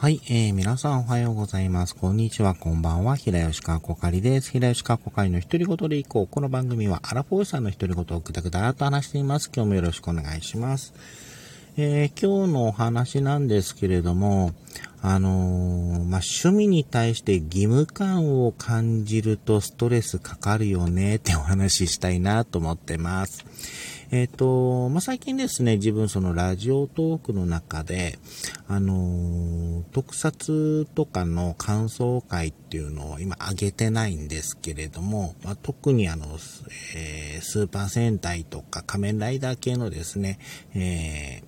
はい、えー、皆さんおはようございます。こんにちは、こんばんは。平吉川こかりです。平吉川こかりの独り言でいこう。この番組はアラフォーさんの独り言をぐだぐだと話しています。今日もよろしくお願いします。えー、今日のお話なんですけれども、あのー、まあ、趣味に対して義務感を感じるとストレスかかるよねってお話ししたいなと思ってます。えっ、ー、と、まあ、最近ですね、自分そのラジオトークの中で、あのー、特撮とかの感想会っていうのを今上げてないんですけれども、まあ、特にあの、えー、スーパー戦隊とか仮面ライダー系のですね、えー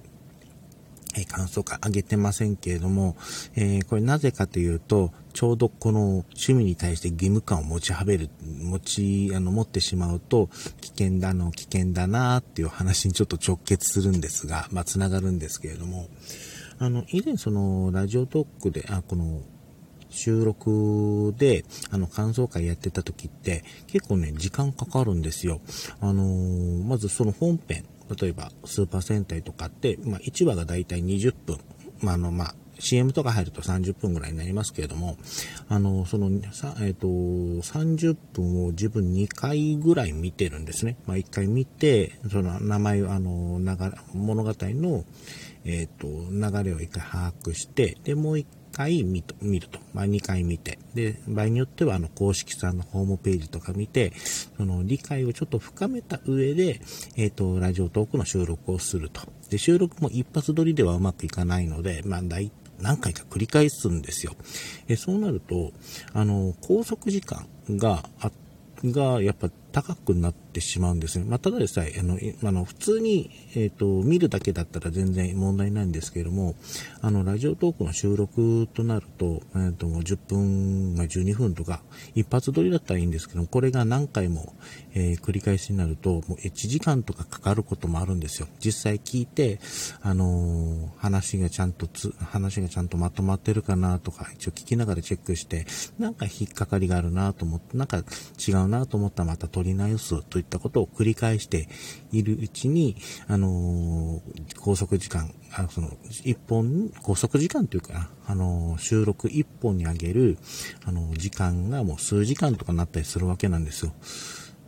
え感想会上げてませんけれども、えー、これなぜかというと、ちょうどこの趣味に対して義務感を持ちはべる、持ち、あの、持ってしまうと、危険だの、危険だなっていう話にちょっと直結するんですが、まあ、つながるんですけれども、あの、以前その、ラジオトークで、あ、この、収録で、あの、感想会やってた時って、結構ね、時間かかるんですよ。あのー、まずその本編、例えばスーパー戦隊とかって、まあ、1話がだいたい20分。まあ、あの、まあ、CM とか入ると30分ぐらいになりますけれども、あの、その、さえっ、ー、と、30分を自分2回ぐらい見てるんですね。まあ、1回見て、その名前を、あの、流れ、物語の、えっ、ー、と、流れを1回把握して、で、もう1回見ると。まあ、2回見て。で、場合によっては、あの、公式さんのホームページとか見て、その、理解をちょっと深めた上で、えっ、ー、と、ラジオトークの収録をすると。で、収録も一発撮りではうまくいかないので、まあ、何回か繰り返すんですよ。えそうなると、あの、拘束時間が、が、やっぱ高くなっててしまうんですね。まあ、ただでさえ、あの、あの普通に、えっ、ー、と、見るだけだったら全然問題ないんですけれども、あの、ラジオトークの収録となると、えっ、ー、と、10分、まあ、12分とか、一発撮りだったらいいんですけど、これが何回も、えー、繰り返しになると、もう1時間とかかかることもあるんですよ。実際聞いて、あの話がちゃんとつ、話がちゃんとまとまってるかなとか、一応聞きながらチェックして、なんか引っかかりがあるなと思って、なんか違うなと思ったらまた撮り直すといったことを繰り返しているうちに、あのー、拘束時間、あその、一本、拘束時間というか、あのー、収録一本にあげる、あのー、時間がもう数時間とかなったりするわけなんですよ。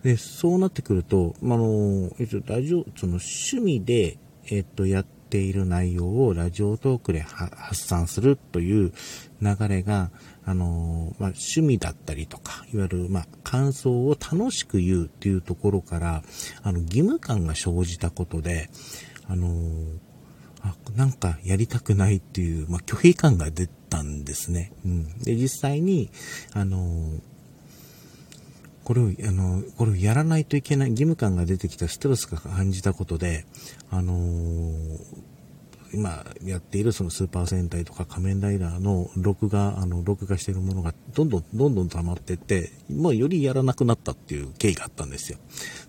で、そうなってくると、あの、えっと、ラジオ、その趣味で、えっと、やってている内容をラジオトークで発散するという流れが、あの、まあ、趣味だったりとか、いわゆる、まあ、感想を楽しく言うっていうところから、あの、義務感が生じたことで、あの、あなんかやりたくないっていう、まあ、拒否感が出たんですね。うん。で、実際に、あの、これを、あの、これをやらないといけない義務感が出てきたストレスが感じたことで、あのー、今やっているそのスーパー戦隊とか仮面ライダーの録画、あの、録画しているものがどんどんどんどん溜まってって、もうよりやらなくなったっていう経緯があったんですよ。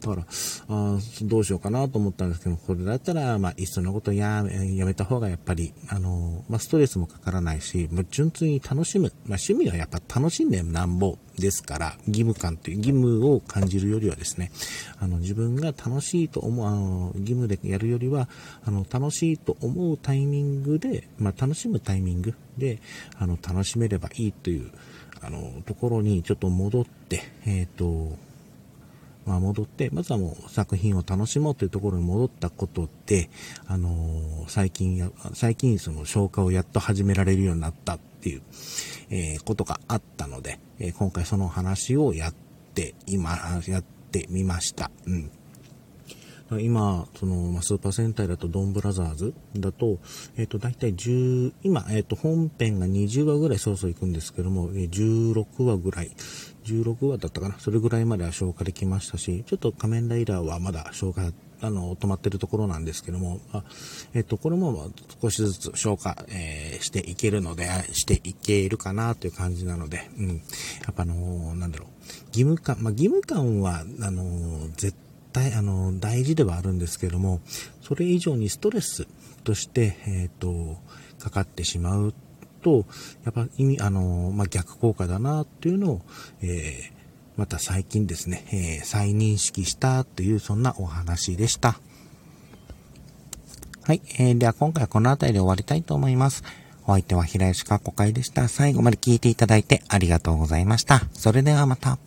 だから、あどうしようかなと思ったんですけど、これだったら、まあ、いっそのことややめた方がやっぱり、あの、まあ、ストレスもかからないし、まあ、純粋に楽しむ。まあ、趣味はやっぱ楽しんでなんぼですから、義務感という義務を感じるよりはですね、あの、自分が楽しいと思う、あの、義務でやるよりは、あの、楽しいと思うタイミングで、まあ、楽しむタイミングで、あの、楽しめればいいという、あの、ところにちょっと戻って、えっ、ー、と、まあ、戻って、まずはもう作品を楽しもうというところに戻ったことで、あのー、最近や、最近その消化をやっと始められるようになったっていう、えー、ことがあったので、えー、今回その話をやって今、やってみました。うん。今、その、ま、スーパー戦隊だとドンブラザーズだと、えっ、ー、と、だいたい10、今、えっ、ー、と、本編が20話ぐらいそろそろ行くんですけども、16話ぐらい、16話だったかな、それぐらいまでは消化できましたし、ちょっと仮面ライダーはまだ消化、あの、止まってるところなんですけども、あえっ、ー、と、これも少しずつ消化、えー、していけるので、していけるかなという感じなので、うん。やっぱあのなんだろう、義務感、まあ、義務感は、あの絶対対、あの、大事ではあるんですけども、それ以上にストレスとして、えっ、ー、と、かかってしまうと、やっぱ意味、あの、まあ、逆効果だなっていうのを、えー、また最近ですね、えー、再認識したという、そんなお話でした。はい、えー、では今回はこの辺りで終わりたいと思います。お相手は平吉かっこかいでした。最後まで聞いていただいてありがとうございました。それではまた。